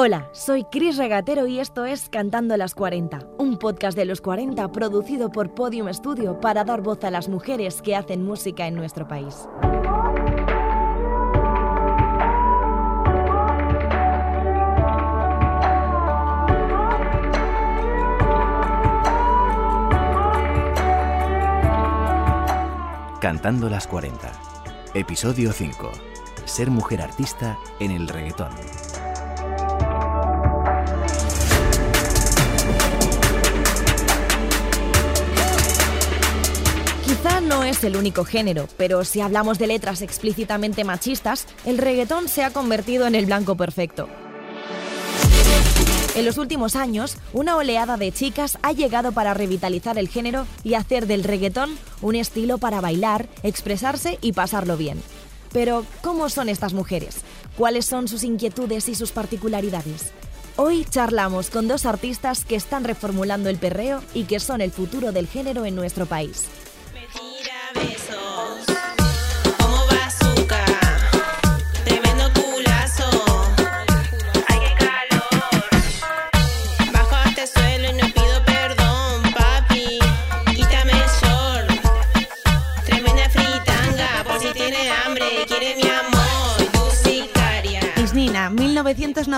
Hola, soy Cris Regatero y esto es Cantando las 40, un podcast de los 40 producido por Podium Studio para dar voz a las mujeres que hacen música en nuestro país. Cantando las 40. Episodio 5. Ser mujer artista en el reggaetón. Quizá no es el único género, pero si hablamos de letras explícitamente machistas, el reggaetón se ha convertido en el blanco perfecto. En los últimos años, una oleada de chicas ha llegado para revitalizar el género y hacer del reggaetón un estilo para bailar, expresarse y pasarlo bien. Pero, ¿cómo son estas mujeres? ¿Cuáles son sus inquietudes y sus particularidades? Hoy charlamos con dos artistas que están reformulando el perreo y que son el futuro del género en nuestro país.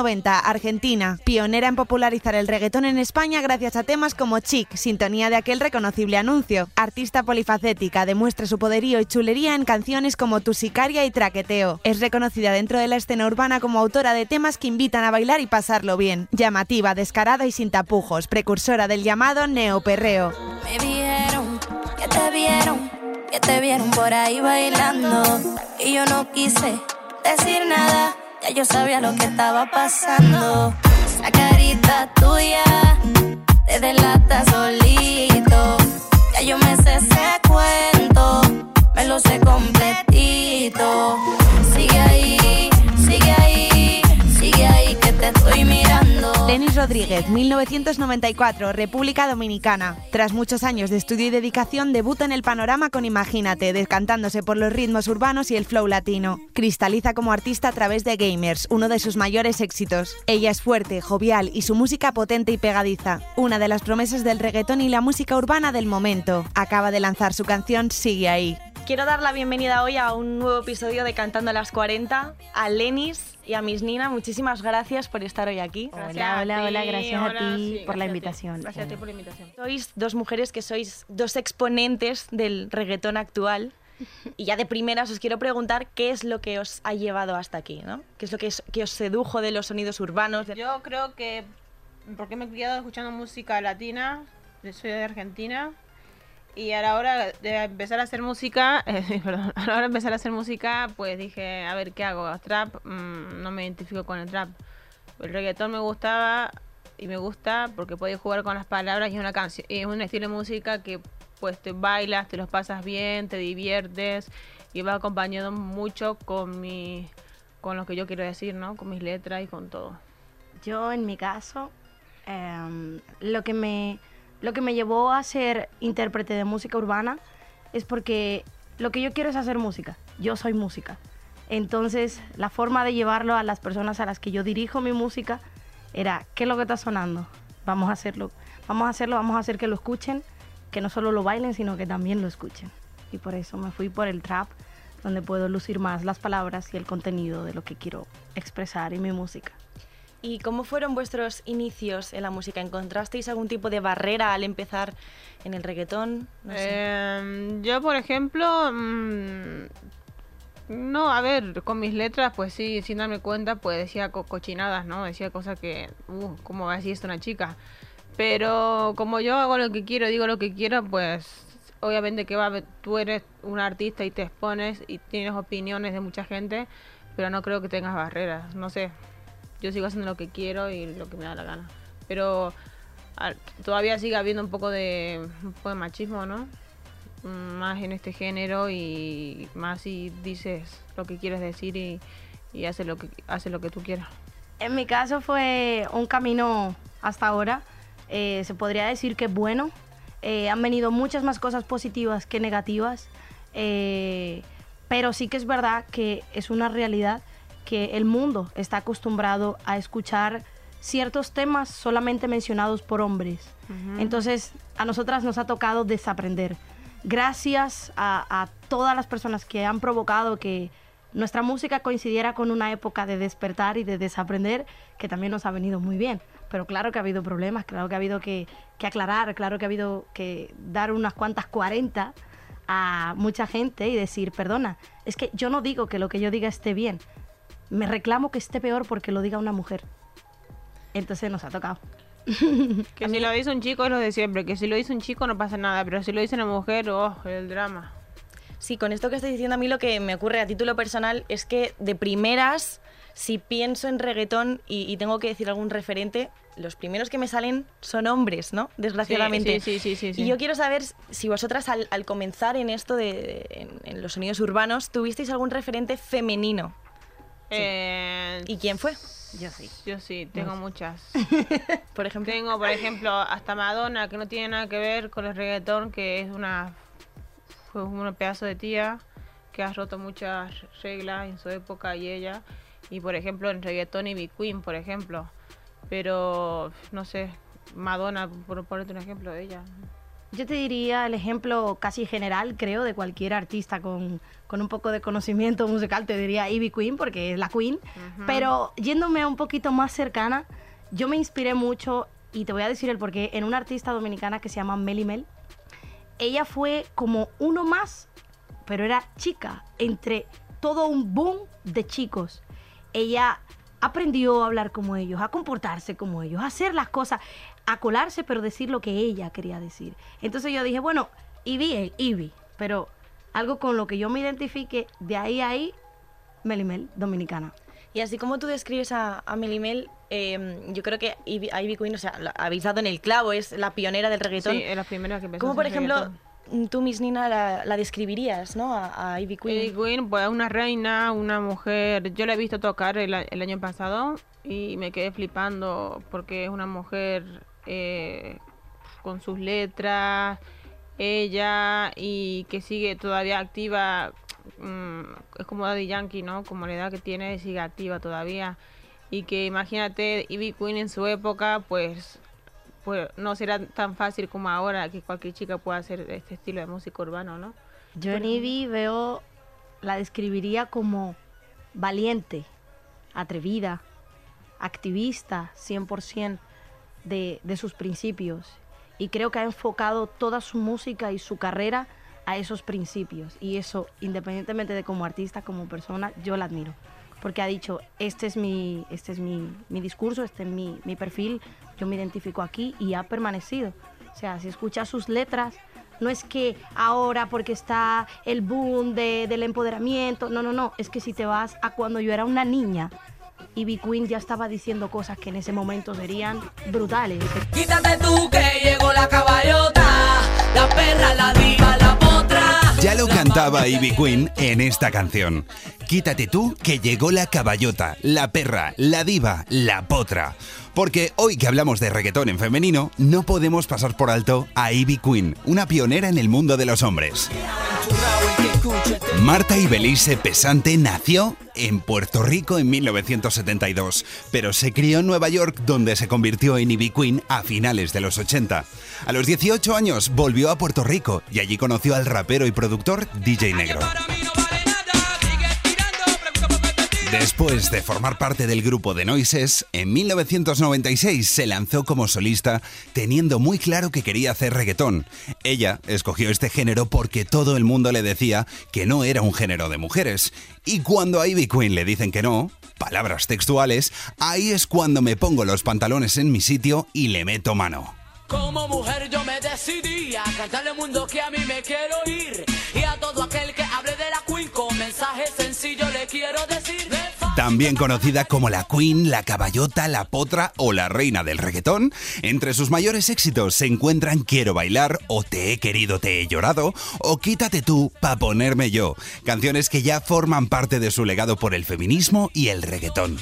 1990, Argentina, pionera en popularizar el reggaetón en España gracias a temas como Chic, sintonía de aquel reconocible anuncio. Artista polifacética, demuestra su poderío y chulería en canciones como Tu sicaria y Traqueteo. Es reconocida dentro de la escena urbana como autora de temas que invitan a bailar y pasarlo bien. Llamativa, descarada y sin tapujos, precursora del llamado neoperreo. Me dijeron que te vieron, que te vieron por ahí bailando. Y yo no quise decir nada, ya yo sabía lo que estaba pasando. Esa carita tuya te delata solito. Ya yo me sé ese cuento, me lo sé completito. Rodríguez, 1994, República Dominicana. Tras muchos años de estudio y dedicación, debuta en el panorama con Imagínate, descantándose por los ritmos urbanos y el flow latino. Cristaliza como artista a través de Gamers, uno de sus mayores éxitos. Ella es fuerte, jovial y su música potente y pegadiza. Una de las promesas del reggaetón y la música urbana del momento. Acaba de lanzar su canción Sigue ahí. Quiero dar la bienvenida hoy a un nuevo episodio de Cantando a las 40 a Lenis y a Miss Nina. Muchísimas gracias por estar hoy aquí. Hola, hola, hola, gracias a Hola, ti sí, por la gracias a ti. invitación. Gracias a ti por la invitación. Sois dos mujeres que sois dos exponentes del reggaetón actual. Y ya de primeras os quiero preguntar qué es lo que os ha llevado hasta aquí, ¿no? ¿Qué es lo que, os- que os sedujo de los sonidos urbanos? de- Yo creo que porque me he criado escuchando música latina, soy de Argentina, y a la hora de empezar a hacer música, eh, perdón, a la hora de empezar a hacer música, pues dije, a ver, ¿qué hago? ¿Trap? Mm, no me identifico con el trap. El reggaetón me gustaba y me gusta porque podía jugar con las palabras y es una canción, es un estilo de música que pues te bailas, te los pasas bien, te diviertes y va acompañado mucho con mi con lo que yo quiero decir, ¿no? Con mis letras y con todo. Yo, en mi caso, em, lo, que me, lo que me llevó a ser intérprete de música urbana es porque lo que yo quiero es hacer música. Yo soy música. Entonces, la forma de llevarlo a las personas a las que yo dirijo mi música era, ¿qué es lo que está sonando? Vamos a hacerlo. Vamos a hacerlo, vamos a hacer que lo escuchen, que no solo lo bailen, sino que también lo escuchen. Y por eso me fui por el trap, donde puedo lucir más las palabras y el contenido de lo que quiero expresar en mi música. ¿Y cómo fueron vuestros inicios en la música? ¿Encontrasteis algún tipo de barrera al empezar en el reggaetón? No sé. Em, yo, por ejemplo, mm, no, a ver, con mis letras, pues sí, sin darme cuenta, pues decía co- cochinadas, ¿no? Decía cosas que, uh, ¿cómo va a decir esto una chica? Pero como yo hago lo que quiero, digo lo que quiero, pues obviamente que va, tú eres un artista y te expones y tienes opiniones de mucha gente, pero no creo que tengas barreras, no sé. Yo sigo haciendo lo que quiero y lo que me da la gana. Pero todavía sigue habiendo un poco de, un poco de machismo, ¿no? Más en este género y más si dices lo que quieres decir y, y haces lo que lo que tú quieras. En mi caso fue un camino hasta ahora, eh, se podría decir que bueno. Eh, han venido muchas más cosas positivas que negativas, eh, pero sí que es verdad que es una realidad que el mundo está acostumbrado a escuchar ciertos temas solamente mencionados por hombres. Entonces, a nosotras nos ha tocado desaprender. Gracias a, a todas las personas que han provocado que nuestra música coincidiera con una época de despertar y de desaprender, que también nos ha venido muy bien. Pero claro que ha habido problemas, claro que ha habido que, que aclarar, claro que ha habido que dar unas cuantas 40 a mucha gente y decir, perdona, es que yo no digo que lo que yo diga esté bien, me reclamo que esté peor porque lo diga una mujer. Entonces nos ha tocado. Que si lo dice un chico es lo de siempre, que si lo dice un chico no pasa nada, pero si lo dice una mujer, oh, el drama. Sí, con esto que estoy diciendo a mí lo que me ocurre a título personal es que de primeras, si pienso en reggaetón y, y tengo que decir algún referente, los primeros que me salen son hombres, ¿no? Desgraciadamente. Sí, sí, sí, sí, sí. Y yo quiero saber si vosotras al, al comenzar en esto de, en, en los sonidos urbanos, tuvisteis algún referente femenino. Eh, ¿Y quién fue? Yo sí. Yo sí, tengo muchas. Por ejemplo. Tengo, por ejemplo, hasta Madonna, que no tiene nada que ver con el reggaetón, que es una fue un pedazo de tía que ha roto muchas reglas en su época y ella. Y por ejemplo, en reggaetón y Queen, por ejemplo. Pero, no sé, Madonna, por ponerte un ejemplo de ella. Yo te diría el ejemplo casi general, creo, de cualquier artista con, con un poco de conocimiento musical, te diría Ivy Queen, porque es la Queen. Pero yéndome un poquito más cercana, yo me inspiré mucho, y te voy a decir el porqué, en una artista dominicana que se llama Melly Mel. Ella fue como uno más, pero era chica, entre todo un boom de chicos. Ella aprendió a hablar como ellos, a comportarse como ellos, a hacer las cosas, a colarse, pero decir lo que ella quería decir. Entonces yo dije, bueno, Ivy es Ivy, pero algo con lo que yo me identifique, de ahí a ahí, Melimel, dominicana. Y así como tú describes a, a Melimel, eh, yo creo que Ivy, Ivy Queen, o sea, la habéis dado en el clavo, es la pionera del reggaetón. Sí, es la primera que empezó ¿Cómo, a por ejemplo, reggaetón. Tú, Miss Nina, la, describirías, ¿no? A, Ivy Queen. Ivy Queen, pues una reina, una mujer. Yo la he visto tocar el, el año pasado y me quedé flipando porque es una mujer eh, con sus letras, ella y que sigue todavía activa. mm, es como Daddy Yankee, ¿no? Como la edad que tiene, sigue activa todavía. Y que imagínate, Ivy Queen en su época, pues pues no será tan fácil como ahora que cualquier chica pueda hacer este estilo de música urbano, ¿no? Yo en Ivy veo, la describiría como valiente, atrevida, activista 100% de, de sus principios. Y creo que ha enfocado toda su música y su carrera a esos principios. Y eso, independientemente de como artista, como persona, yo la admiro. Porque ha dicho, este es mi, este es mi, mi discurso, este es mi, mi perfil, yo me identifico aquí y ha permanecido. O sea, si escuchas sus letras, no es que ahora porque está el boom de- del empoderamiento, no, no, no, es que si te vas a cuando yo era una niña, Ivy Queen ya estaba diciendo cosas que en ese momento serían brutales. Quítate tú que llegó la caballota, la perra, la diva, la. Ya lo cantaba Ivy Queen en esta canción. Quítate tú que llegó la caballota, la perra, la diva, la potra. Porque hoy que hablamos de reggaetón en femenino, no podemos pasar por alto a Ivy Queen, una pionera en el mundo de los hombres. Marta Ibelice Pesante nació en Puerto Rico en 1972, pero se crió en Nueva York donde se convirtió en Ivy Queen a finales de los 80. A los 18 años volvió a Puerto Rico y allí conoció al rapero y productor DJ Negro. Después de formar parte del grupo de Noises, en 1996 se lanzó como solista teniendo muy claro que quería hacer reggaetón. Ella escogió este género porque todo el mundo le decía que no era un género de mujeres. Y cuando a Ivy Queen le dicen que no, palabras textuales, ahí es cuando me pongo los pantalones en mi sitio y le meto mano. Como mujer yo me decidí a cantarle al mundo que a mí me quiero ir. Y a todo aquel que hable de la mensaje sencillo le quiero decir. También conocida como la Queen, la Caballota, la Potra o la Reina del Reggaetón, entre sus mayores éxitos se encuentran Quiero bailar o Te he querido, te he llorado o Quítate tú pa' ponerme yo, canciones que ya forman parte de su legado por el feminismo y el reggaetón.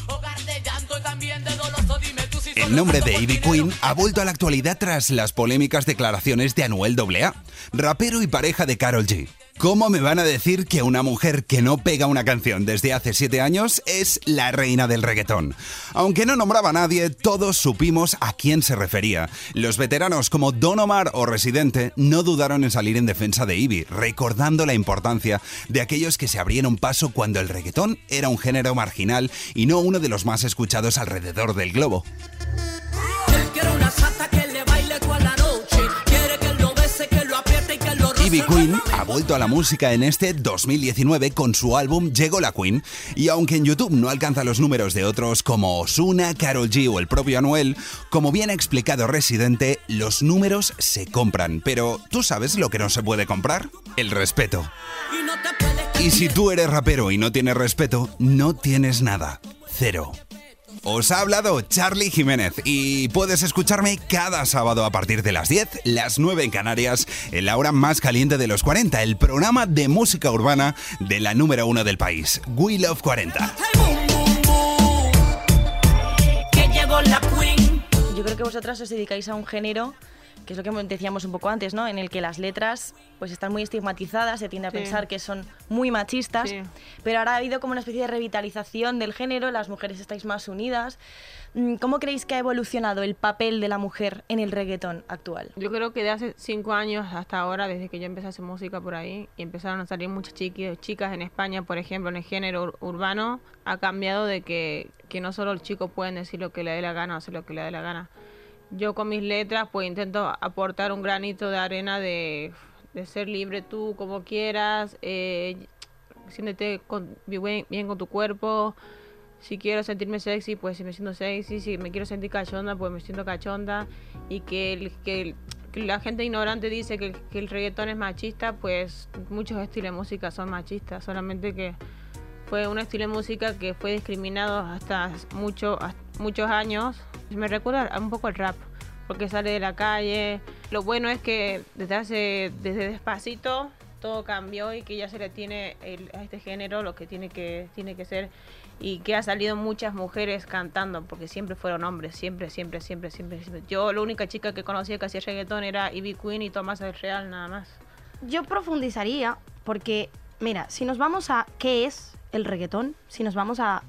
El nombre de Ivy Queen ha vuelto a la actualidad tras las polémicas declaraciones de Anuel AA, rapero y pareja de Carol G. ¿Cómo me van a decir que una mujer que no pega una canción desde hace siete años es la reina del reggaetón? Aunque no nombraba a nadie, todos supimos a quién se refería. Los veteranos como Don Omar o Residente no dudaron en salir en defensa de Ivy, recordando la importancia de aquellos que se abrieron paso cuando el reggaetón era un género marginal y no uno de los más escuchados alrededor del globo. Ivy Queen ha vuelto a la música en este 2019 con su álbum Llegó la Queen y aunque en YouTube no alcanza los números de otros como Osuna, Carol G o el propio Anuel, como bien ha explicado Residente, los números se compran, pero ¿tú sabes lo que no se puede comprar? El respeto. Y si tú eres rapero y no tienes respeto, no tienes nada. Cero. Os ha hablado Charlie Jiménez y puedes escucharme cada sábado a partir de las 10, las 9 en Canarias, en la hora más caliente de los 40, el programa de música urbana de la número uno del país, We Love 40. boom, boom, boom. Que llegó la queen. Yo creo que vosotras os dedicáis a un género que es lo que decíamos un poco antes, ¿no? En el que las letras pues están muy estigmatizadas, se tiende a Sí. pensar que son muy machistas, Sí. pero ahora ha habido como una especie de revitalización del género, las mujeres estáis más unidas. Mm, ¿Cómo creéis que ha evolucionado el papel de la mujer en el reggaetón actual? Yo creo que de hace cinco años hasta ahora, desde que yo empecé a hacer música por ahí, y empezaron a salir muchas chicas en España, por ejemplo, en el género ur- urbano, ha cambiado de que, que no solo los chicos pueden decir lo que le dé la gana o hacer lo que le dé la gana. Yo con mis letras pues intento aportar un granito de arena de, ser libre tú como quieras, eh, siéntete con- bien, bien con tu cuerpo, si quiero sentirme sexy, pues si me siento sexy. Si me quiero sentir cachonda, pues me siento cachonda. Y que, la gente ignorante dice que, el- que reggaetón es machista, pues muchos estilos de música son machistas. Solamente que fue un estilo de música que fue discriminado hasta mucho, hasta muchos años. Me recuerda un poco al rap, porque sale de la calle. Lo bueno es que desde hace, desde despacito, todo cambió y que ya se le tiene a este género lo que tiene que, tiene que ser y que ha salido muchas mujeres cantando, porque siempre fueron hombres, siempre, siempre, siempre, siempre. siempre. Yo la única chica que conocía que hacía reggaetón era Ivy Queen y Tomás del Real, nada más. Yo profundizaría porque, mira, si nos vamos a qué es el reggaetón, si nos vamos a,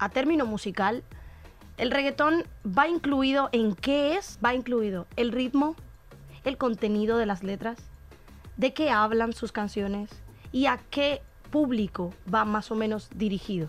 a término musical, el reggaetón va incluido en qué es, va incluido el ritmo, el contenido de las letras, de qué hablan sus canciones y a qué público va más o menos dirigido.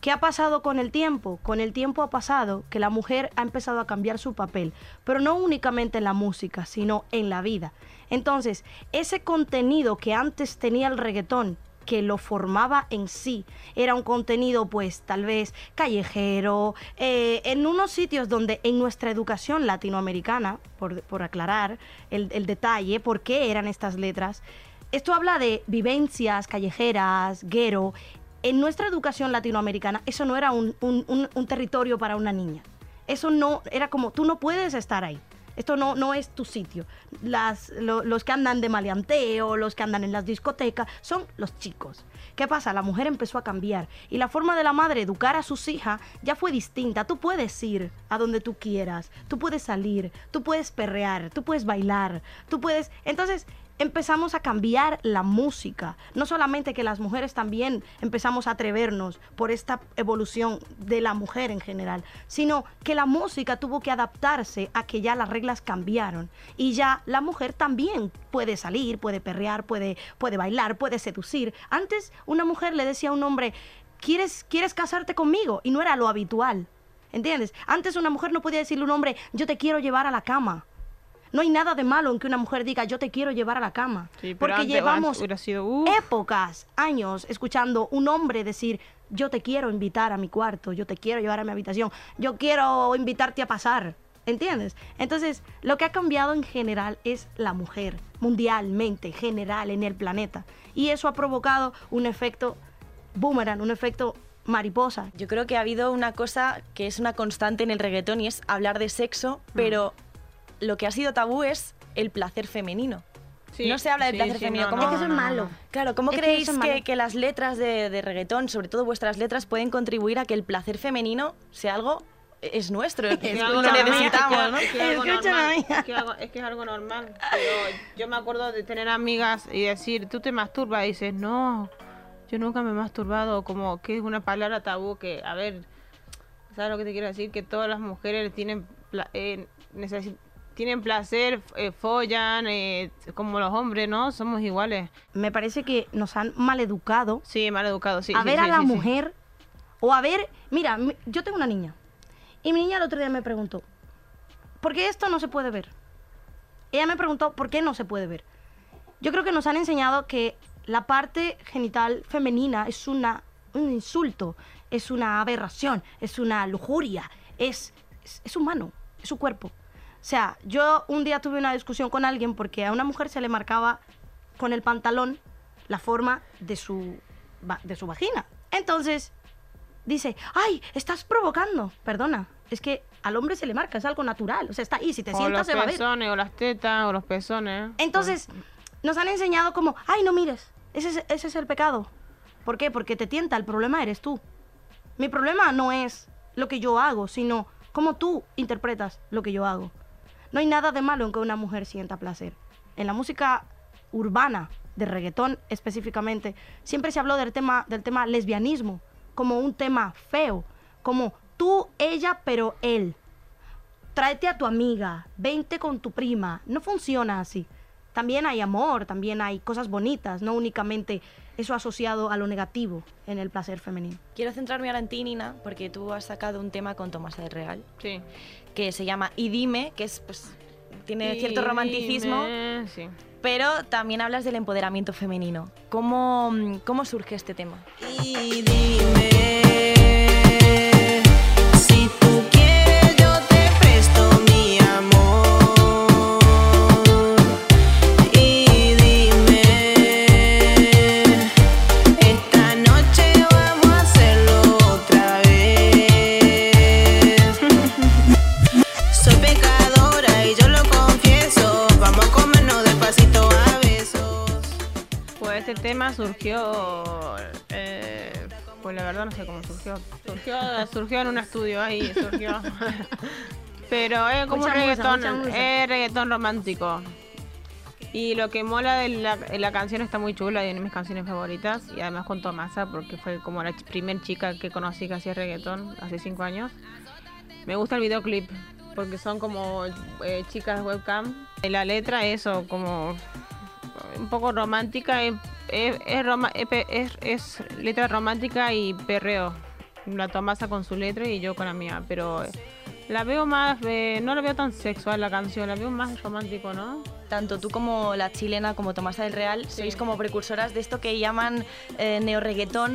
¿Qué ha pasado con el tiempo? Con el tiempo ha pasado que la mujer ha empezado a cambiar su papel, pero no únicamente en la música, sino en la vida. Entonces, ese contenido que antes tenía el reggaetón, que lo formaba en sí, era un contenido pues tal vez callejero, eh, en unos sitios donde en nuestra educación latinoamericana, por, por aclarar el, el detalle, por qué eran estas letras, esto habla de vivencias callejeras, guero. En nuestra educación latinoamericana eso no era un, un- un- un territorio para una niña. Eso no, era como, tú no puedes estar ahí. Esto no, no es tu sitio. Las, lo- los que andan de maleanteo, los que andan en las discotecas, son los chicos. ¿Qué pasa? La mujer empezó a cambiar y la forma de la madre educar a sus hijas ya fue distinta. Tú puedes ir a donde tú quieras, tú puedes salir, tú puedes perrear, tú puedes bailar, tú puedes... Entonces empezamos a cambiar la música. No solamente que las mujeres también empezamos a atrevernos por esta evolución de la mujer en general, sino que la música tuvo que adaptarse a que ya las reglas cambiaron y ya la mujer también puede salir, puede perrear, puede, puede bailar, puede seducir. Antes una mujer le decía a un hombre, ¿quieres, ¿quieres casarte conmigo? Y no era lo habitual. ¿Entiendes? Antes una mujer no podía decirle a un hombre, yo te quiero llevar a la cama. No hay nada de malo en que una mujer diga, yo te quiero llevar a la cama. Sí, pero porque llevamos sido, épocas, años, escuchando un hombre decir, yo te quiero invitar a mi cuarto, yo te quiero llevar a mi habitación, yo quiero invitarte a pasar. ¿Entiendes? Entonces, lo que ha cambiado en general es la mujer, mundialmente, general, en el planeta. Y eso ha provocado un efecto boomerang, un efecto mariposa. Yo creo que ha habido una cosa que es una constante en el reggaetón y es hablar de sexo, pero lo que ha sido tabú es el placer femenino. Sí, no se habla del sí, placer sí, femenino. no, ¿Cómo Es que eso es malo. Claro, ¿cómo Es que creéis malo. que, que las letras de, de reggaetón, sobre todo vuestras letras, pueden contribuir a que el placer femenino sea algo es nuestro, es algo que normal, necesitamos, ¿no? es que es algo normal, que algo- que algo. Pero yo me acuerdo de tener amigas y decir, tú te masturbas y dices, no, yo nunca me he masturbado, como que es una palabra tabú que, a ver, ¿sabes lo que te quiero decir? Que todas las mujeres tienen, eh, necesi- tienen placer, eh, follan, eh, como los hombres, ¿no? Somos iguales. Me parece que nos han maleducado Sí, mal educado, sí. a sí, ver sí, a la sí, mujer o a ver, mira, mi- yo tengo una niña y mi niña el otro día me preguntó, ¿por qué esto no se puede ver? Ella me preguntó, ¿por qué no se puede ver? Yo creo que nos han enseñado que la parte genital femenina es una, un insulto, es una aberración, es una lujuria, es, es, es humano, es su cuerpo. O sea, yo un día tuve una discusión con alguien porque a una mujer se le marcaba con el pantalón la forma de su, de su vagina. Entonces, dice, ay, estás provocando. Perdona, es que al hombre se le marca, es algo natural. O sea, está ahí, si te O sientas los se va a ver. pezones, o las tetas, o los pezones. Entonces, nos han enseñado como, ay, no mires, ese es, ese es el pecado. ¿Por qué? Porque te tienta, el problema eres tú. Mi problema no es lo que yo hago, sino cómo tú interpretas lo que yo hago. No hay nada de malo en que una mujer sienta placer. En la música urbana, de reggaetón específicamente, siempre se habló del tema, del tema lesbianismo como un tema feo, como tú, ella, pero él tráete a tu amiga, vente con tu prima. No funciona así. También hay amor, también hay cosas bonitas, no únicamente eso asociado a lo negativo en el placer femenino. Quiero centrarme ahora en ti, Nina, porque tú has sacado un tema con Tomás del Real, Sí. Que se llama Y dime, que es, pues, tiene Y cierto romanticismo, dime, Sí. pero también hablas del empoderamiento femenino. ¿Cómo, cómo surge este tema? Y dime si tú tema surgió, eh, pues la verdad no sé cómo surgió. Surgió, surgió en un estudio ahí, surgió. Pero es como Mucha un reggaetón, mucha es reggaetón romántico. Y lo que mola de la, la canción está muy chula y es de mis canciones favoritas. Y además con Tomasa, porque fue como la ch- primer chica que conocí que hacía reggaetón hace cinco años. Me gusta el videoclip, porque son como eh, chicas webcam. La letra, eso, como un poco romántica, es, es, es roma- es letra romántica y perreo. La Tomasa con su letra y yo con la mía, pero la veo más, eh, no la veo tan sexual la canción, la veo más romántico, ¿no? Tanto tú como la chilena, como Tomasa del Real, sois como precursoras de esto que llaman eh,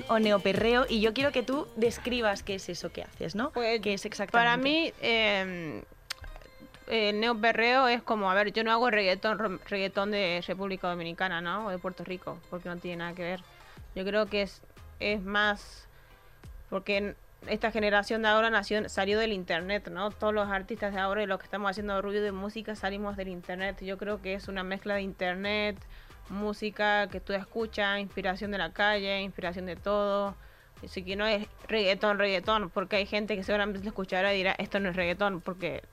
o neoperreo, y yo quiero que tú describas qué es eso que haces, ¿no? Pues, ¿Qué es exactamente? Para mí, eh, el neoperreo es como, a ver, yo no hago reggaetón, de República Dominicana, ¿no? O de Puerto Rico, porque no tiene nada que ver. Yo creo que es, es más, porque esta generación de ahora nació, salió del internet, ¿no? Todos los artistas de ahora y los que estamos haciendo ruido de música salimos del internet. Yo creo que es una mezcla de internet, música que tú escuchas, inspiración de la calle, inspiración de todo. Así que no es reggaetón, reggaetón, porque hay gente que seguramente lo escuchará y dirá, esto no es reggaetón, porque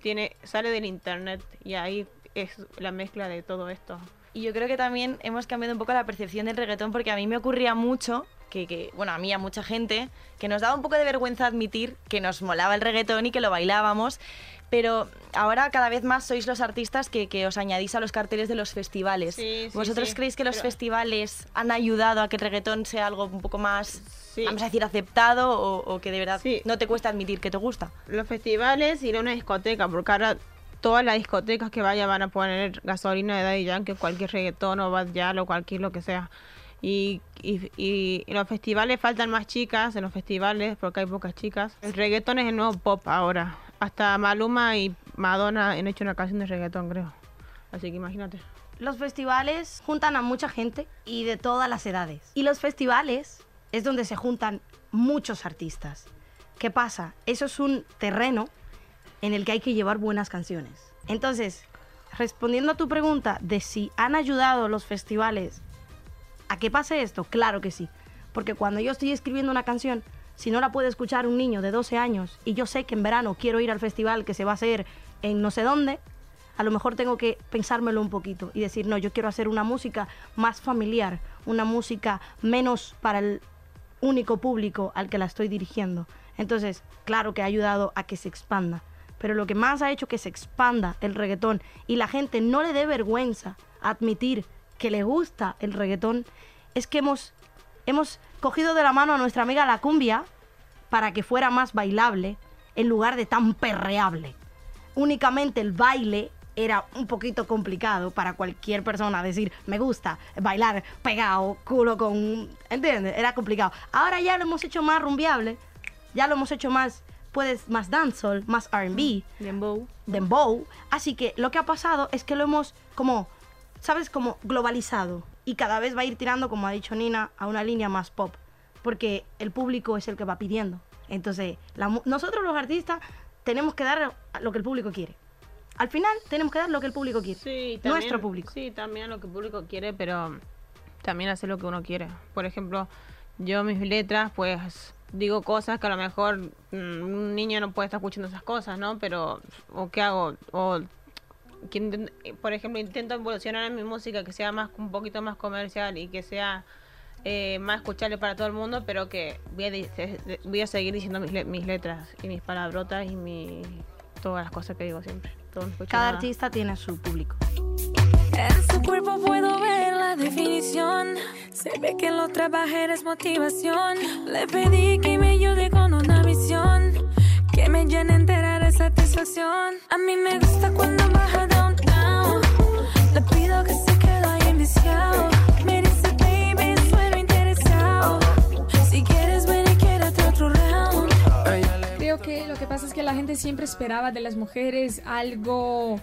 tiene sale del internet y ahí es la mezcla de todo esto. Y yo creo que también hemos cambiado un poco la percepción del reggaetón porque a mí me ocurría mucho que, que, bueno, a mí a mucha gente, que nos daba un poco de vergüenza admitir que nos molaba el reggaetón y que lo bailábamos, pero ahora cada vez más sois los artistas que, que os añadís a los carteles de los festivales. Sí, sí, ¿Vosotros sí, creéis que los pero- festivales han ayudado a que el reggaetón sea algo un poco más, vamos a decir, aceptado o, o que de verdad no te cuesta admitir que te gusta? Los festivales ir a una discoteca, porque ahora todas las discotecas que vayan van a poner gasolina de Daddy Yankee, cualquier reggaetón o Bad Yal o cualquier lo que sea. Y, y, y en los festivales faltan más chicas, en los festivales, porque hay pocas chicas. El reggaetón es el nuevo pop ahora. Hasta Maluma y Madonna han hecho una canción de reggaetón, creo. Así que imagínate. Los festivales juntan a mucha gente y de todas las edades. Y los festivales es donde se juntan muchos artistas. ¿Qué pasa? Eso es un terreno en el que hay que llevar buenas canciones. Entonces, respondiendo a tu pregunta de si han ayudado los festivales a que pase esto, claro que sí. Porque cuando yo estoy escribiendo una canción, si no la puede escuchar un niño de 12 años y yo sé que en verano quiero ir al festival que se va a hacer en no sé dónde, a lo mejor tengo que pensármelo un poquito y decir, no, yo quiero hacer una música más familiar, una música menos para el único público al que la estoy dirigiendo. Entonces, claro que ha ayudado a que se expanda. Pero lo que más ha hecho que se expanda el reggaetón y la gente no le dé vergüenza admitir que le gusta el reggaetón es que hemos, hemos cogido de la mano a nuestra amiga la cumbia para que fuera más bailable en lugar de tan perreable. Únicamente el baile era un poquito complicado para cualquier persona decir, me gusta bailar pegado, culo con... ¿Entiendes? Era complicado. Ahora ya lo hemos hecho más rumbiable, ya lo hemos hecho más, puedes, más dancehall, más R&B, Dembow. dembow. Así que lo que ha pasado es que lo hemos como, ¿sabes? Como globalizado. Y cada vez va a ir tirando, como ha dicho Nina, a una línea más pop. Porque el público es el que va pidiendo. Entonces, la nosotros los artistas tenemos que dar lo que el público quiere. Al final tenemos que dar lo que el público quiere. Sí, también- Nuestro público. Sí, también lo que el público quiere, pero también hacer lo que uno quiere. Por ejemplo, yo mis letras, pues digo cosas que a lo mejor mm, un niño no puede estar escuchando esas cosas, ¿no? Pero, ¿o qué hago? O, que eh, por ejemplo, intento evolucionar en mi música que sea más un poquito más comercial y que sea eh, más escuchable para todo el mundo, pero que voy a, voy a seguir diciendo mis, le- mis letras y mis palabrotas y mi, todas las cosas que digo siempre. Todo no escucho Cada nada. artista tiene su público. En su cuerpo puedo ver la definición. Se ve que lo trabaja es motivación. Le pedí que me ayude con una misión. Que me llene entera de satisfacción. A mí me gusta cuando baja downtown. Le pido que se quede ahí enviciado. Me dice, baby, sueno interesado. Si quieres, ven y quédate otro round. Creo que lo que pasa es que la gente siempre esperaba de las mujeres algo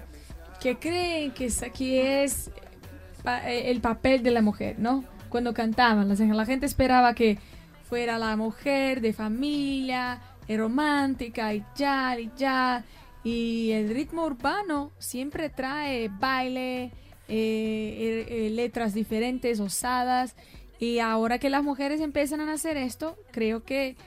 que creen que es, que es eh, el papel de la mujer, ¿no? Cuando cantaban, la, gente esperaba que fuera la mujer de familia, romántica y ya, y ya. Y el ritmo urbano siempre trae baile, eh, eh, eh, letras diferentes, osadas. Y ahora que las mujeres empiezan a hacer esto, creo que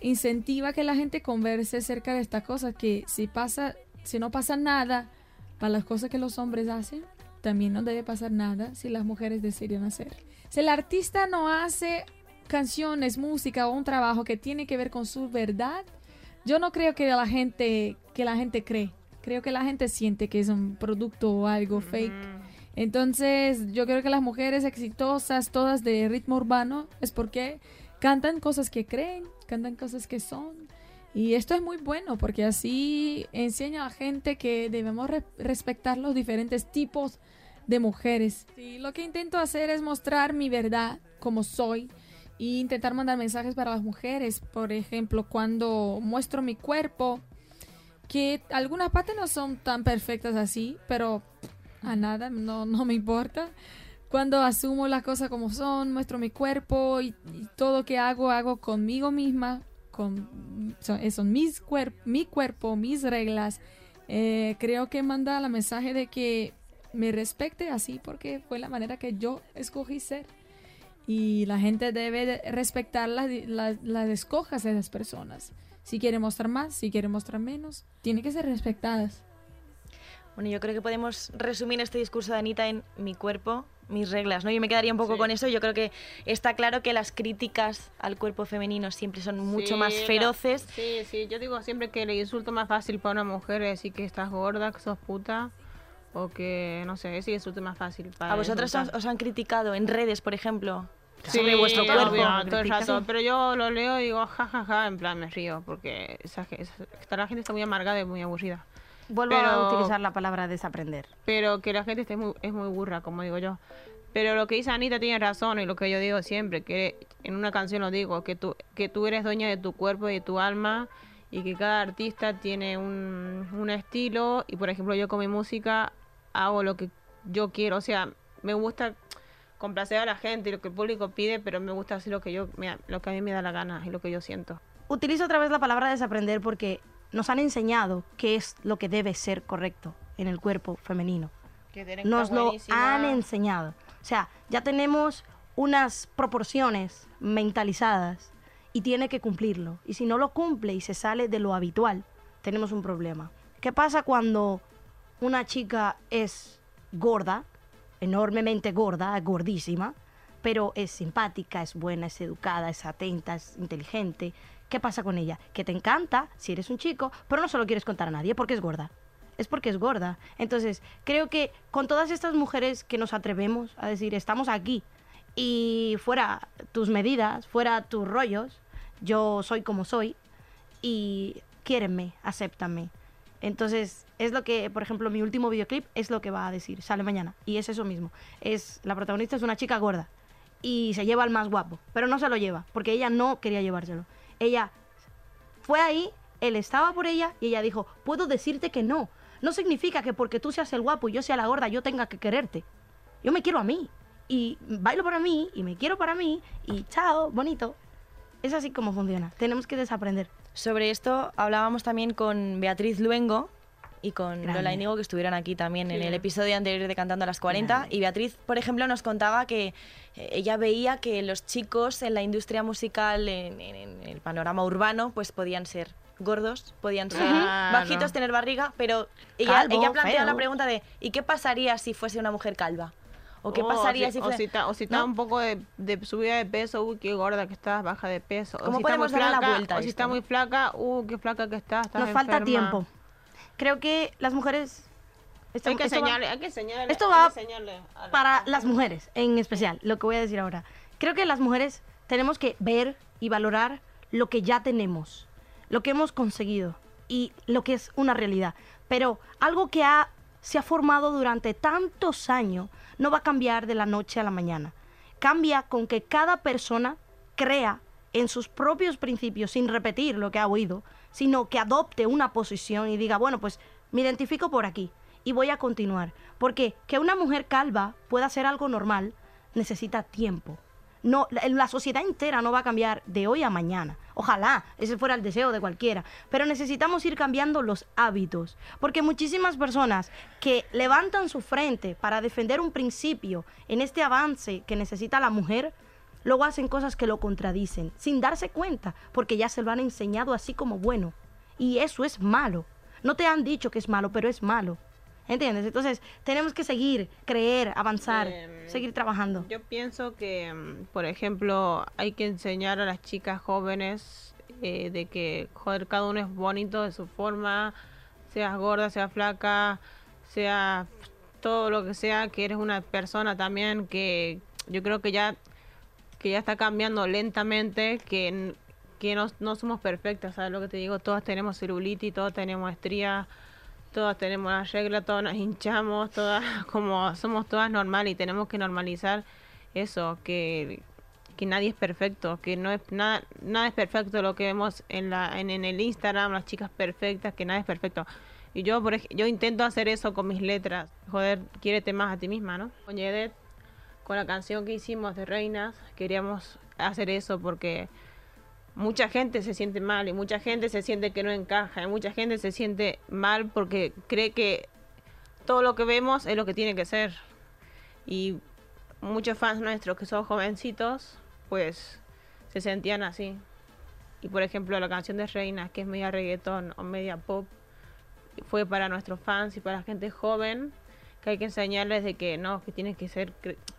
incentiva que la gente converse acerca de estas cosas, que si pasa, si no pasa nada para las cosas que los hombres hacen, también no debe pasar nada si las mujeres deciden hacer. Si el artista no hace canciones, música o un trabajo que tiene que ver con su verdad, yo no creo que la gente que la gente cree. Creo que la gente siente que es un producto o algo fake. Entonces, yo creo que las mujeres exitosas, todas de ritmo urbano, es porque cantan cosas que creen, cantan cosas que son. Y esto es muy bueno porque así enseña a la gente que debemos re- respetar los diferentes tipos de mujeres. Sí, lo que intento hacer es mostrar mi verdad como soy e intentar mandar mensajes para las mujeres. Por ejemplo, cuando muestro mi cuerpo, que algunas partes no son tan perfectas así, pero a nada, no, no me importa. Cuando asumo las cosas como son, muestro mi cuerpo y, y todo que hago, hago conmigo misma, con son, eh, son mis cuer- mi cuerpo, mis reglas. Eh, creo que manda el mensaje de que me respete así porque fue la manera que yo escogí ser. Y la gente debe de respetar las, las, las escojas de las personas. Si quiere mostrar más, si quiere mostrar menos, tiene que ser respetadas. Bueno, yo creo que podemos resumir este discurso de Anita en mi cuerpo, mis reglas, ¿no? Yo me quedaría un poco con eso. Yo creo que está claro que las críticas al cuerpo femenino siempre son mucho Sí, más la- feroces. Sí, sí, yo digo siempre que el insulto más fácil para una mujer es decir que estás gorda, que sos puta, o que, no sé, ese es el insulto más fácil para ¿A vosotros os, os han criticado en redes, por ejemplo, Sí, sobre vuestro obvio, cuerpo? todo el rato, pero yo lo leo y digo, jajaja, en plan me río, porque esa, esa- esta- la gente está muy amargada y muy aburrida. Vuelvo Pero- a utilizar la palabra desaprender. pero que la gente esté muy, es muy burra, como digo yo. Pero lo que dice Anita tiene razón y lo que yo digo siempre, que en una canción lo digo, que tú, que tú eres dueña de tu cuerpo y de tu alma y que cada artista tiene un, un estilo y por ejemplo yo con mi música hago lo que yo quiero, o sea, me gusta complacer a la gente y lo que el público pide, pero me gusta hacer lo que yo me- lo que a mí me da la gana y lo que yo siento. Utilizo otra vez la palabra desaprender porque nos han enseñado qué es lo que debe ser correcto en el cuerpo femenino. Nos lo han enseñado. O sea, ya tenemos unas proporciones mentalizadas y tiene que cumplirlo. Y si no lo cumple y se sale de lo habitual, tenemos un problema. ¿Qué pasa cuando una chica es gorda, enormemente gorda, gordísima, pero es simpática, es buena, es educada, es atenta, es inteligente? ¿Qué pasa con ella? Que te encanta si eres un chico, pero no se lo quieres contar a nadie porque es gorda. Es porque es gorda. Entonces, creo que con todas estas mujeres que nos atrevemos a decir, estamos aquí, y fuera tus medidas, fuera tus rollos, yo soy como soy y quiérenme, acéptame. Entonces, es lo que, por ejemplo, mi último videoclip es lo que va a decir, sale mañana. Y es eso mismo. Es, la protagonista es una chica gorda y se lleva al más guapo, pero no se lo lleva, porque ella no quería llevárselo. Ella fue ahí, él estaba por ella y ella dijo, puedo decirte que no. No significa que porque tú seas el guapo y yo sea la gorda, yo tenga que quererte. Yo me quiero a mí. Y bailo para mí, y me quiero para mí, y chao, bonito. Es así como funciona. Tenemos que desaprender. Sobre esto hablábamos también con Beatriz Luengo y con Grande. Lola Inigo, que estuvieron aquí también en el episodio anterior de Cantando a las 40. Grande. Y Beatriz, por ejemplo, nos contaba que eh, ella veía que los chicos en la industria musical, en, en- en el panorama urbano, pues podían ser gordos, podían ser Claro. bajitos, tener barriga, pero ella, Calvo, ella plantea feo. la pregunta de ¿y qué pasaría si fuese una mujer calva? ¿O qué Oh, pasaría si, si o fuese...? si está, o si está ¿no? un poco de, de subida de peso, uy, qué gorda que estás, baja de peso. ¿Cómo o si está muy darle la flaca, vuelta O si está muy flaca, uh, qué flaca que estás, estás Nos falta enferma. tiempo. Creo que las mujeres... esto- Hay que esto va- enseñarle, hay que enseñarle. Esto va enseñarle la- para las mujeres en especial, lo que voy a decir ahora. Creo que las mujeres tenemos que ver y valorar lo que ya tenemos, lo que hemos conseguido y lo que es una realidad. Pero algo que ha, se ha formado durante tantos años no va a cambiar de la noche a la mañana. Cambia con que cada persona crea en sus propios principios sin repetir lo que ha oído, sino que adopte una posición y diga, bueno, pues me identifico por aquí y voy a continuar. Porque que una mujer calva pueda hacer algo normal necesita tiempo. No, la, la sociedad entera no va a cambiar de hoy a mañana. Ojalá, ese fuera el deseo de cualquiera. Pero necesitamos ir cambiando los hábitos. Porque muchísimas personas que levantan su frente para defender un principio en este avance que necesita la mujer, luego hacen cosas que lo contradicen, sin darse cuenta, porque ya se lo han enseñado así como bueno. Y eso es malo. No te han dicho que es malo, pero es malo. ¿Entiendes? Entonces, tenemos que seguir, creer, avanzar, Em, seguir trabajando. Yo pienso que, mm, por ejemplo, hay que enseñar a las chicas jóvenes eh, de que, joder, cada uno es bonito de su forma, seas gorda, seas flaca, sea todo lo que sea, que eres una persona también que yo creo que ya que ya está cambiando lentamente, que, que no, no somos perfectas, ¿sabes lo que te digo? Todas tenemos celulitis, todas tenemos estrías, todas tenemos la regla, todas nos hinchamos, todas como somos todas normales y tenemos que normalizar eso, que, que nadie es perfecto, que no es nada, nada es perfecto lo que vemos en la en, en el Instagram, las chicas perfectas, que nada es perfecto. Y yo por ej- yo intento hacer eso con mis letras, joder, quiérete más a ti misma, ¿no? Con Yedet, con la canción que hicimos de Reinas, queríamos hacer eso porque mucha gente se siente mal y mucha gente se siente que no encaja y mucha gente se siente mal porque cree que todo lo que vemos es lo que tiene que ser. Y muchos fans nuestros que son jovencitos, pues se sentían así. Y por ejemplo la canción de Reina, que es media reggaetón o media pop, fue para nuestros fans y para la gente joven, que hay que enseñarles de que no, que tienes que ser,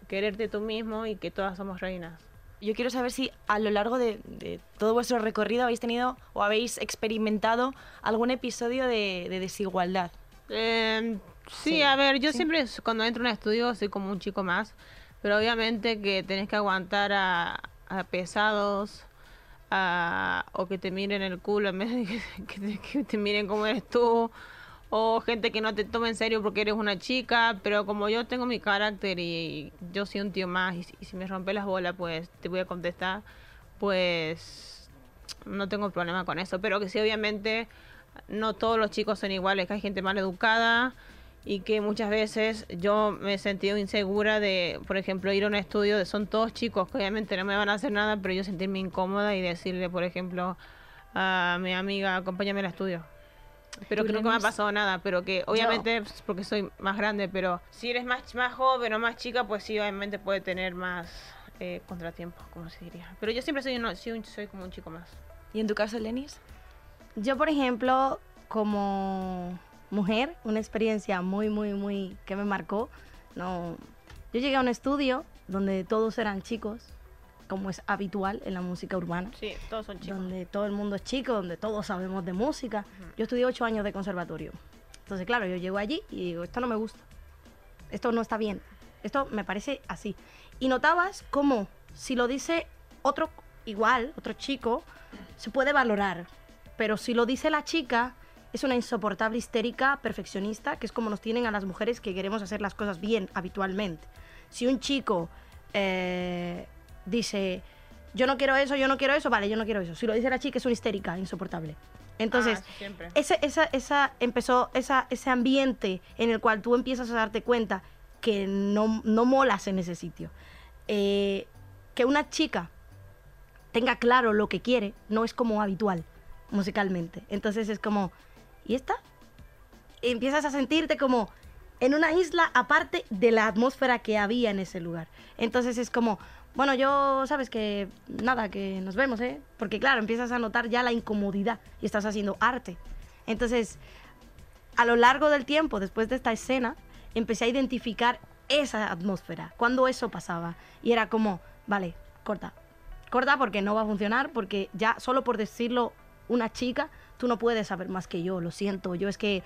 quererte tú mismo y que todas somos reinas. Yo quiero saber si a lo largo de, de todo vuestro recorrido habéis tenido o habéis experimentado algún episodio de, de desigualdad. Eh, sí, Sí, a ver, yo sí. siempre cuando entro a un estudio soy como un chico más, pero obviamente que tenés que aguantar a, a pesados a- o que te miren el culo en vez de que, que que te miren como eres tú, o gente que no te tome en serio porque eres una chica, pero como yo tengo mi carácter y yo soy un tío más y si me rompe las bolas pues te voy a contestar, pues no tengo problema con eso, pero que sí obviamente no todos los chicos son iguales, que hay gente mal educada y que muchas veces yo me he sentido insegura de, por ejemplo, ir a un estudio de son todos chicos que obviamente no me van a hacer nada, pero yo sentirme incómoda y decirle, por ejemplo, a mi amiga, acompáñame al estudio. Pero que nunca me ha pasado nada, pero que obviamente es porque soy más grande, pero si eres más, más joven o más chica, pues sí, obviamente puede tener más eh, contratiempos, como se diría. Pero yo siempre soy, uno, soy, un- soy como un chico más. ¿Y en tu caso, Lenis? Yo, por ejemplo, como mujer, una experiencia muy, muy, muy que me marcó. No, yo llegué a un estudio donde todos eran chicos, como es habitual en la música urbana. Sí, todos son chicos. Donde todo el mundo es chico, donde todos sabemos de música. Yo estudié ocho años de conservatorio. Entonces, claro, yo llego allí y digo, esto no me gusta. Esto no está bien. Esto me parece así. Y notabas cómo, si lo dice otro igual, otro chico, se puede valorar. Pero si lo dice la chica, es una insoportable histérica perfeccionista, que es como nos tienen a las mujeres que queremos hacer las cosas bien habitualmente. Si un chico eh, dice, yo no quiero eso, yo no quiero eso, vale, yo no quiero eso. Si lo dice la chica, es una histérica, insoportable. Entonces, Ah, ese, esa, esa, empezó esa, ese ambiente en el cual tú empiezas a darte cuenta que no, no molas en ese sitio. Eh, que una chica tenga claro lo que quiere no es como habitual musicalmente. Entonces es como, ¿y esta? Y empiezas a sentirte como en una isla aparte de la atmósfera que había en ese lugar. Entonces es como, bueno, yo, sabes que nada, que nos vemos, ¿eh? Porque claro, empiezas a notar ya la incomodidad y estás haciendo arte. Entonces, a lo largo del tiempo, después de esta escena, empecé a identificar esa atmósfera, cuando eso pasaba. Y era como, vale, corta. Corta porque no va a funcionar, porque ya solo por decirlo una chica, tú no puedes saber más que yo, lo siento. Yo es que,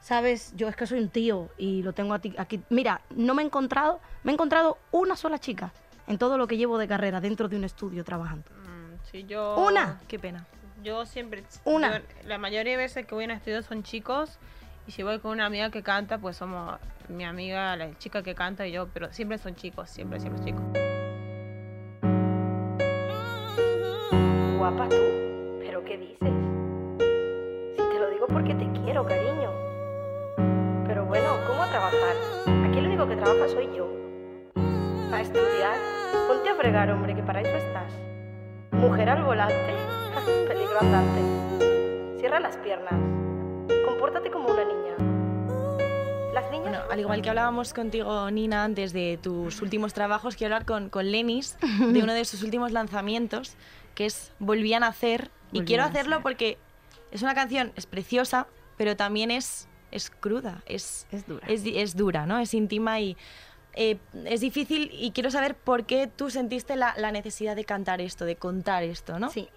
sabes, yo es que soy un tío y lo tengo aquí. Mira, no me he encontrado, me he encontrado una sola chica en todo lo que llevo de carrera dentro de un estudio trabajando. Mm, sí, yo... Una. Qué pena. Yo siempre... Una. yo- la mayoría de veces que voy a un estudio son chicos. Y si voy con una amiga que canta, pues somos mi amiga, la chica que canta y yo. Pero siempre son chicos, siempre, siempre chicos. Guapa tú, pero ¿qué dices? Si te lo digo porque te quiero, cariño. Pero bueno, ¿cómo a trabajar? Aquí el único que trabaja soy yo. A estudiar, ponte a fregar, hombre, que para eso estás. Mujer al volante, peligro andante. Cierra las piernas. Compórtate como una niña. Las niñas. Bueno, al igual que hablábamos contigo, Nina, antes de tus últimos trabajos, quiero hablar con, con Lenis de uno de sus últimos lanzamientos, que es Volví a nacer. y quiero hacerlo porque es una canción, es preciosa, pero también es, es cruda, es, Es dura. es, es dura, ¿no? Es íntima y eh, es difícil y quiero saber por qué tú sentiste la, la necesidad de cantar esto, de contar esto, ¿no? Sí.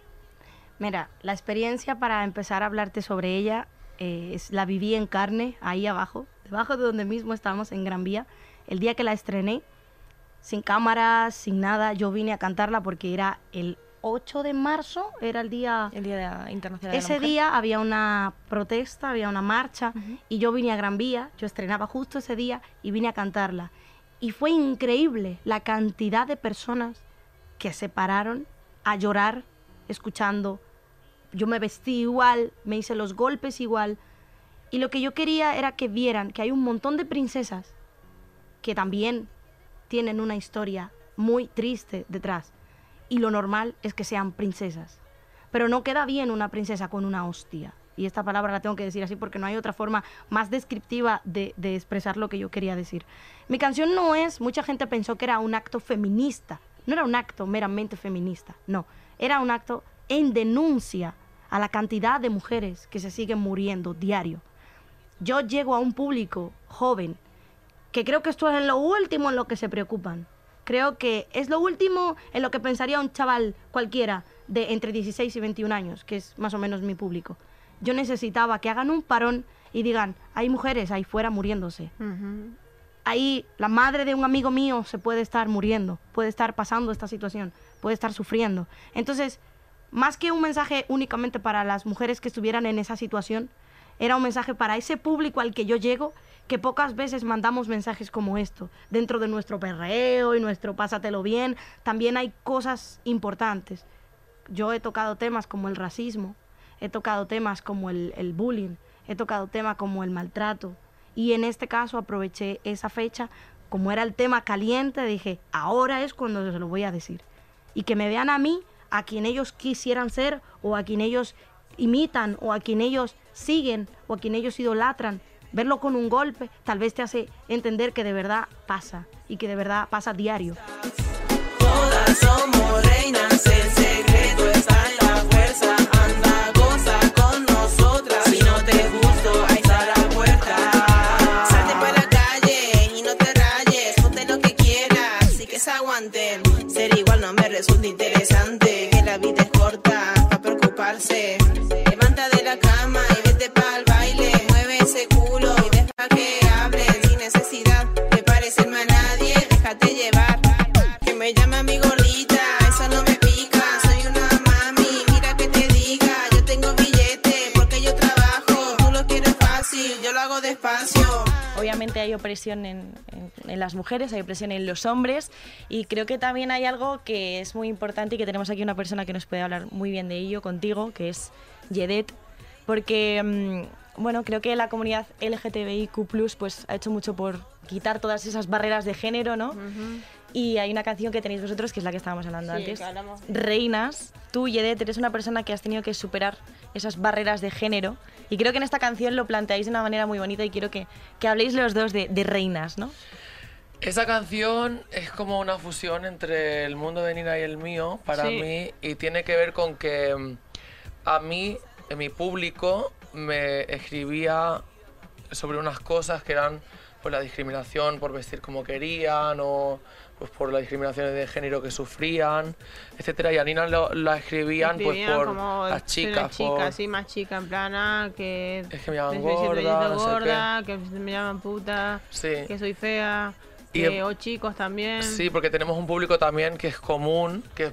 Mira, la experiencia para empezar a hablarte sobre ella eh, es, la viví en carne, ahí abajo, debajo de donde mismo estábamos, en Gran Vía. El día que la estrené, sin cámaras, sin nada, yo vine a cantarla porque era el 8 de marzo, era el día... El Día Internacional de la Ese Mujer. día había una protesta, había una marcha y yo vine a Gran Vía, yo estrenaba justo ese día y vine a cantarla. Y fue increíble la cantidad de personas que se pararon a llorar escuchando. Yo me vestí igual, me hice los golpes igual. Y lo que yo quería era que vieran que hay un montón de princesas que también tienen una historia muy triste detrás. Y lo normal es que sean princesas. Pero no queda bien una princesa con una hostia. Y esta palabra la tengo que decir así porque no hay otra forma más descriptiva de, expresar lo que yo quería decir. Mi canción no es, mucha gente pensó que era un acto feminista. No era un acto meramente feminista, no. Era un acto en denuncia a la cantidad de mujeres que se siguen muriendo diario. Yo llego a un público joven que creo que esto es lo último en lo que se preocupan. Creo que es lo último en lo que pensaría un chaval cualquiera de entre 16 y 21 años, que es más o menos mi público. Yo necesitaba que hagan un parón y digan, hay mujeres ahí fuera muriéndose. Ahí la madre de un amigo mío se puede estar muriendo, puede estar pasando esta situación, puede estar sufriendo. Entonces, más que un mensaje únicamente para las mujeres que estuvieran en esa situación, era un mensaje para ese público al que yo llego, que pocas veces mandamos mensajes como esto. Dentro de nuestro perreo y nuestro pásatelo bien, también hay cosas importantes. Yo he tocado temas como el racismo, he tocado temas como el, el bullying, he tocado temas como el maltrato. Y en este caso aproveché esa fecha, como era el tema caliente, dije, ahora es cuando se lo voy a decir. Y que me vean a mí, a quien ellos quisieran ser, o a quien ellos imitan, o a quien ellos siguen, o a quien ellos idolatran. Verlo con un golpe tal vez te hace entender que de verdad pasa, y que de verdad pasa diario. Interesante. Que la vida es corta para preocuparse. Levanta de la cama y vete para el baile. Mueve ese culo y deja que hablen sin necesidad de parecerme a nadie. Déjate llevar. Que me llama mi gordita, eso no me pica. Soy una mami, mira que te diga. Yo tengo billete porque yo trabajo. Tú lo quieres fácil, yo lo hago despacio. Obviamente hay opresión en, en- las mujeres, hay opresión en los hombres y creo que también hay algo que es muy importante y que tenemos aquí una persona que nos puede hablar muy bien de ello contigo, que es Yedet, porque mm, bueno, creo que la comunidad LGTBIQ+, pues ha hecho mucho por quitar todas esas barreras de género, ¿no? Y hay una canción que tenéis vosotros, que es la que estábamos hablando Sí, antes. hablamos. Reinas, tú, Yedet, eres una persona que has tenido que superar esas barreras de género. Y creo que en esta canción lo planteáis de una manera muy bonita y quiero que, que habléis los dos de, de reinas, ¿no? Esa canción es como una fusión entre el mundo de Nina y el mío para Sí. mí y tiene que ver con que mm, a mí, en mi público, me escribía sobre unas cosas que eran pues la discriminación por vestir como querían o pues por las discriminaciones de género que sufrían, etcétera y a Nina lo- la escribían, Escribían pues por como las chicas, chica, por- así más chica, en plan, ah, que... Es que me llaman gorda, no sé gorda, que me llaman puta, Sí. que soy fea, Y em- o chicos también. Sí, porque tenemos un público también que es común, que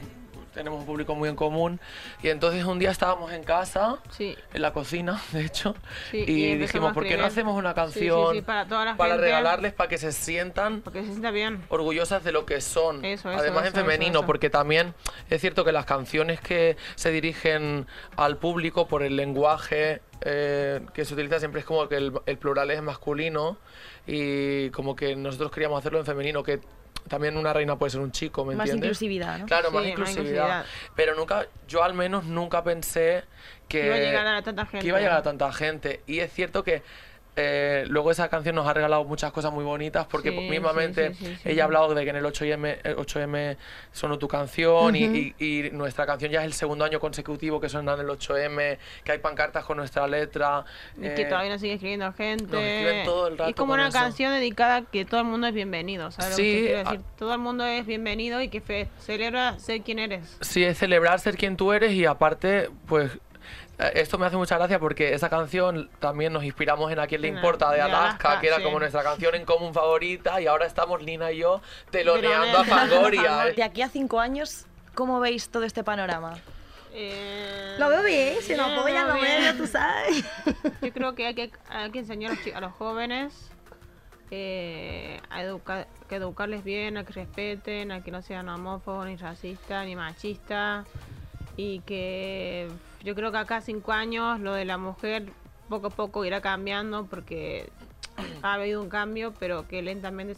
tenemos un público muy en común. Y entonces un día estábamos en casa, Sí. en la cocina, de hecho, Sí, y, y dijimos, ¿por qué no hacemos una canción sí, para toda la para gente. regalarles para que se sientan se sienta bien. orgullosas de lo que son? Eso, eso, Además en eso, eso, femenino, porque también es cierto que las canciones que se dirigen al público por el lenguaje eh, que se utiliza siempre es como que el, el plural es masculino y como que nosotros queríamos hacerlo en femenino, que también una reina puede ser un chico, ¿me Más entiendes? inclusividad, ¿no? Claro, más Sí, más inclusividad. inclusividad. Pero nunca, yo al menos nunca pensé que, Iba a llegar a tanta gente. que iba a llegar a tanta gente. Y es cierto que eh, luego esa canción nos ha regalado muchas cosas muy bonitas porque Sí, mismamente sí, sí, ella ha hablado de que en el 8M, el 8M sonó tu canción y- Ujú. y, y nuestra canción ya es el segundo año consecutivo que suena en el 8M, que hay pancartas con nuestra letra. Y que eh, todavía nos sigue escribiendo gente. nos escriben todo el y rato como con una eso. canción dedicada a que todo el mundo es bienvenido, ¿sabes lo que Sí, quiero a- decir? Todo el mundo es bienvenido y que fe- celebra ser quien eres. Sí, es celebrar ser quien tú eres y aparte, pues eh, esto me hace mucha gracia porque esa canción también nos inspiramos en A quién le importa de Alaska, que era sí. como nuestra canción en común favorita y ahora estamos Lina y yo teloneando a. Fangoria. De aquí a cinco años, ¿cómo veis todo este panorama? Lo veo bien, si no Bien, apoyan, lo bien. veo, tú sabes. Yo creo que hay que, hay que enseñar a los, chi- a los jóvenes eh, a educar, que educarles bien, a que respeten, a que no sean homófobos, ni racistas, ni machistas. Y que yo creo que acá cinco años lo de la mujer poco a poco irá cambiando porque ha habido un cambio, pero que lentamente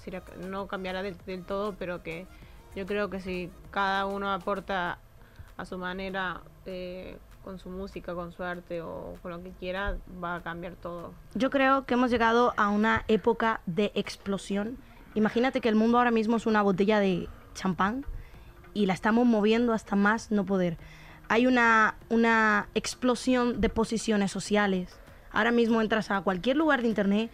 no cambiará del, del todo, pero que yo creo que si cada uno aporta a su manera, eh, con su música, con su arte o con lo que quiera, va a cambiar todo. Yo creo que hemos llegado a una época de explosión. Imagínate que el mundo ahora mismo es una botella de champán y la estamos moviendo hasta más no poder. Hay una, una explosión de posiciones sociales. Ahora mismo entras a cualquier lugar de internet,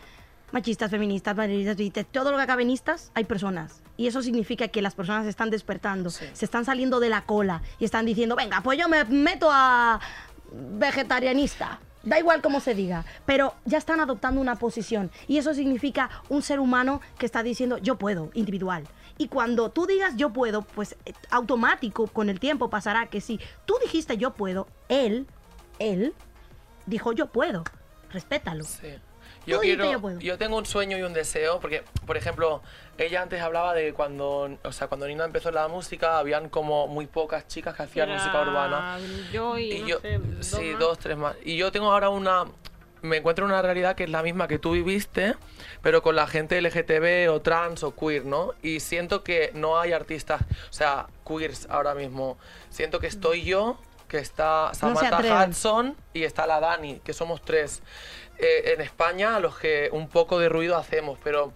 machistas, feministas, feministas, todo lo que acabe en istas, hay personas. Y eso significa que las personas se están despertando, se están saliendo de la cola y están diciendo, venga, pues yo me meto a vegetarianista. Da igual cómo se diga, pero ya están adoptando una posición y eso significa un ser humano que está diciendo yo puedo, individual. Y cuando tú digas yo puedo, pues eh, automático con el tiempo pasará que si tú dijiste yo puedo, él, él dijo yo puedo, respétalo. Yo Tú dijiste, quiero, yo puedo. yo tengo un sueño y un deseo, porque, por ejemplo, ella antes hablaba de cuando, o sea, cuando Nina empezó la música, habían como muy pocas chicas que hacían Era música urbana. Yo y, no yo, sé, dos sí, más. dos, tres más. Y yo tengo ahora una, me encuentro en una realidad que es la misma que tú viviste, pero con la gente LGTB o trans o queer, ¿no? Y siento que no hay artistas, o sea, queers ahora mismo. Siento que estoy yo, que está Samantha atreven. Hudson y está la Dani, que somos tres. Eh, en España, a los que un poco de ruido hacemos, pero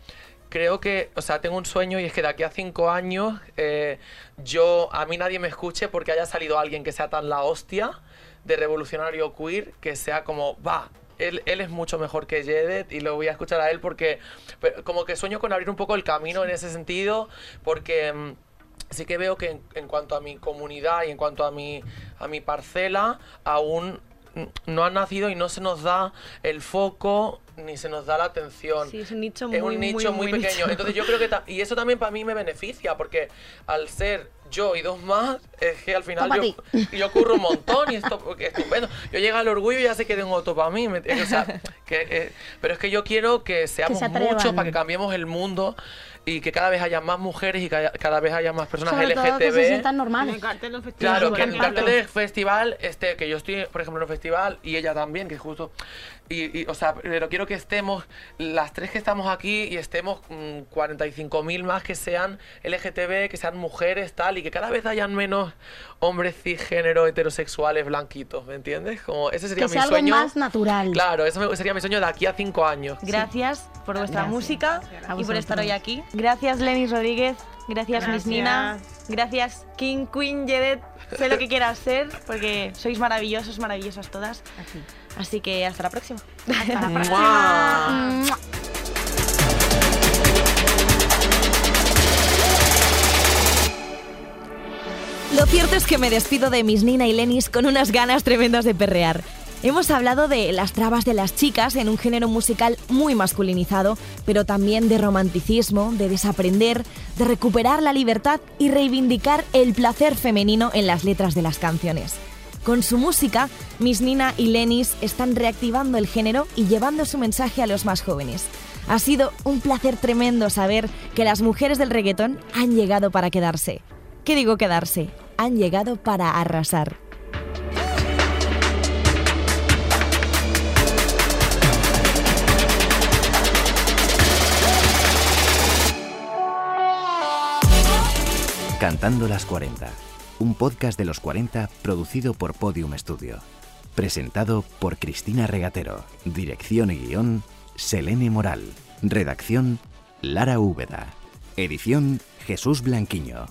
creo que, o sea, tengo un sueño y es que de aquí a cinco años eh, yo, a mí nadie me escuche porque haya salido alguien que sea tan la hostia de revolucionario queer, que sea como, va, él, él es mucho mejor que Jedet y lo voy a escuchar a él porque pero como que sueño con abrir un poco el camino en ese sentido porque mm, sí que veo que en, en cuanto a mi comunidad y en cuanto a mi, a mi parcela aún no ha nacido y no se nos da el foco ni se nos da la atención. Sí, es un nicho es muy, un nicho muy, muy, muy pequeño. nicho. Entonces yo creo que... Y eso también para mí me beneficia, porque al ser yo y dos más, es que al final yo, yo curro un montón y esto que estupendo. Yo llego al orgullo y ya sé que tengo otro para mí. O sea, que, eh, pero es que yo quiero que seamos muchos para que cambiemos el mundo y que cada vez haya más mujeres y que haya- cada vez haya más personas Sobre todo que se LGTB. sientan normales. Claro, que en el cartel del festival, este, que yo estoy, por ejemplo, en un festival y ella también, que justo. Y, y, o sea, pero quiero que estemos, las tres que estamos aquí, y estemos mm, 45.000 más que sean LGTB, que sean mujeres, tal, y que cada vez hayan menos hombres cisgénero, heterosexuales, blanquitos, ¿me entiendes? Como ese sería Que mi sea algo sueño. más natural. Claro, eso me- sería mi sueño de aquí a cinco años. Gracias por vuestra Gracias. música y por estar hoy aquí. Gracias, Lenis Rodríguez. Gracias, Miss Gracias. Nina. Gracias, King, Queen, Jedet. Sé lo que quieras ser, porque sois maravillosos, maravillosas todas. Así que hasta la próxima. Hasta la próxima. Lo cierto es que me despido de mis Nina y Lenis con unas ganas tremendas de perrear. Hemos hablado de las trabas de las chicas en un género musical muy masculinizado, pero también de romanticismo, de desaprender, de recuperar la libertad y reivindicar el placer femenino en las letras de las canciones. Con su música, Miss Nina y Lenis están reactivando el género y llevando su mensaje a los más jóvenes. Ha sido un placer tremendo saber que las mujeres del reggaetón han llegado para quedarse. ¿Qué digo quedarse? Han llegado para arrasar. Cantando las 40, un podcast de los 40 producido por Podium Studio. Presentado por Cristina Regatero. Dirección y guion, Selene Moral. Redacción, Lara Úbeda. Edición, Jesús Blanquiño.